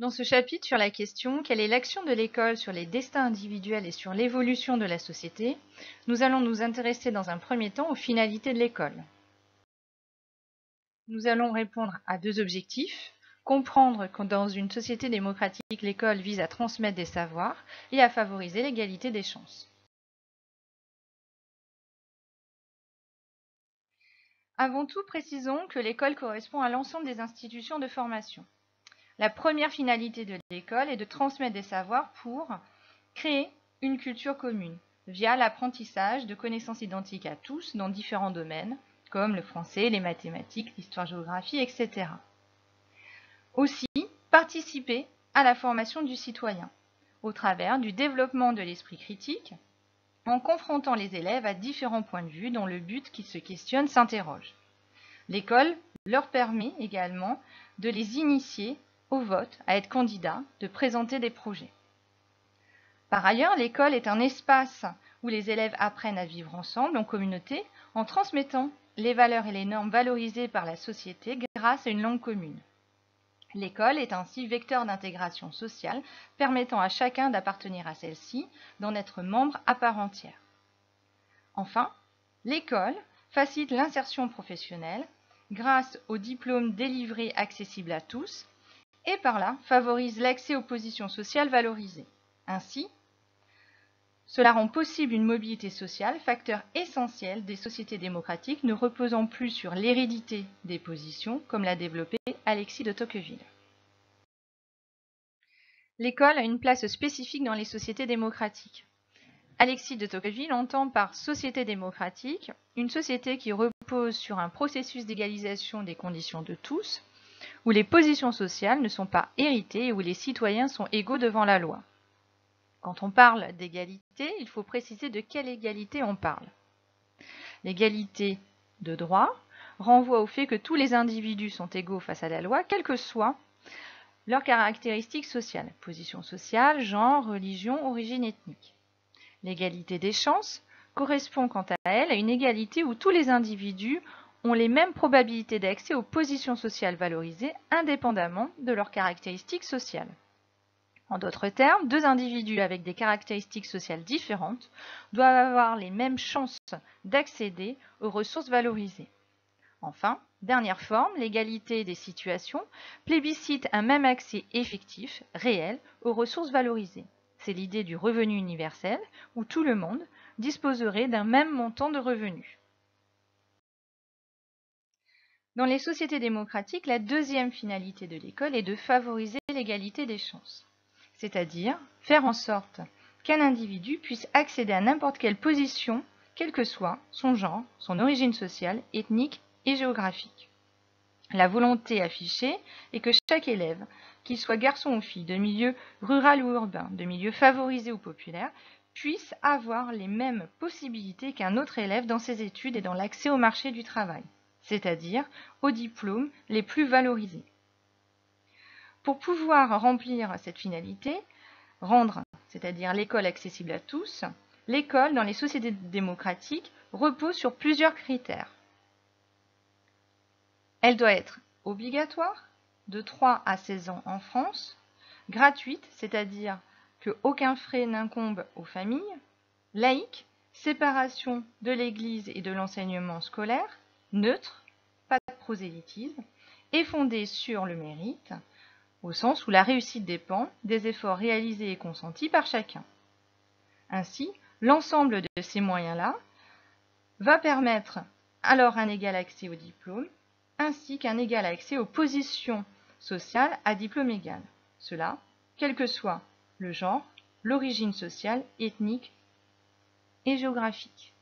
Dans ce chapitre sur la question quelle est l'action de l'école sur les destins individuels et sur l'évolution de la société, nous allons nous intéresser dans un premier temps aux finalités de l'école. Nous allons répondre à deux objectifs. Comprendre que dans une société démocratique, l'école vise à transmettre des savoirs et à favoriser l'égalité des chances. Avant tout, précisons que l'école correspond à l'ensemble des institutions de formation. La première finalité de l'école est de transmettre des savoirs pour créer une culture commune via l'apprentissage de connaissances identiques à tous dans différents domaines, comme le français, les mathématiques, l'histoire-géographie, etc. Aussi, participer à la formation du citoyen, au travers du développement de l'esprit critique, en confrontant les élèves à différents points de vue dont le but qu'ils se questionnent s'interroge. L'école leur permet également de les initier au vote, à être candidats, de présenter des projets. Par ailleurs, l'école est un espace où les élèves apprennent à vivre ensemble, en communauté, en transmettant les valeurs et les normes valorisées par la société grâce à une langue commune. L'école est ainsi vecteur d'intégration sociale, permettant à chacun d'appartenir à celle-ci, d'en être membre à part entière. Enfin, l'école facilite l'insertion professionnelle grâce aux diplômes délivrés accessibles à tous et par là favorise l'accès aux positions sociales valorisées. Ainsi, cela rend possible une mobilité sociale, facteur essentiel des sociétés démocratiques ne reposant plus sur l'hérédité des positions, comme l'a développé Alexis de Tocqueville. L'école a une place spécifique dans les sociétés démocratiques. Alexis de Tocqueville entend par société démocratique une société qui repose sur un processus d'égalisation des conditions de tous, où les positions sociales ne sont pas héritées et où les citoyens sont égaux devant la loi. Quand on parle d'égalité, il faut préciser de quelle égalité on parle. L'égalité de droit renvoie au fait que tous les individus sont égaux face à la loi, quelles que soient leurs caractéristiques sociales, position sociale, genre, religion, origine ethnique. L'égalité des chances correspond quant à elle à une égalité où tous les individus ont les mêmes probabilités d'accès aux positions sociales valorisées indépendamment de leurs caractéristiques sociales. En d'autres termes, deux individus avec des caractéristiques sociales différentes doivent avoir les mêmes chances d'accéder aux ressources valorisées. Enfin, dernière forme, l'égalité des situations plébiscite un même accès effectif, réel, aux ressources valorisées. C'est l'idée du revenu universel, où tout le monde disposerait d'un même montant de revenus. Dans les sociétés démocratiques, la deuxième finalité de l'école est de favoriser l'égalité des chances c'est-à-dire faire en sorte qu'un individu puisse accéder à n'importe quelle position, quel que soit son genre, son origine sociale, ethnique et géographique. La volonté affichée est que chaque élève, qu'il soit garçon ou fille, de milieu rural ou urbain, de milieu favorisé ou populaire, puisse avoir les mêmes possibilités qu'un autre élève dans ses études et dans l'accès au marché du travail, c'est-à-dire aux diplômes les plus valorisés. Pour pouvoir remplir cette finalité, rendre, c'est-à-dire l'école accessible à tous, l'école dans les sociétés démocratiques repose sur plusieurs critères. Elle doit être obligatoire, de 3 à 16 ans en France, gratuite, c'est-à-dire qu'aucun frais n'incombe aux familles, laïque, séparation de l'Église et de l'enseignement scolaire, neutre, pas de prosélytisme, et fondée sur le mérite, au sens où la réussite dépend des efforts réalisés et consentis par chacun. Ainsi, l'ensemble de ces moyens-là va permettre alors un égal accès au diplôme, ainsi qu'un égal accès aux positions sociales à diplôme égal. Cela, quel que soit le genre, l'origine sociale, ethnique et géographique.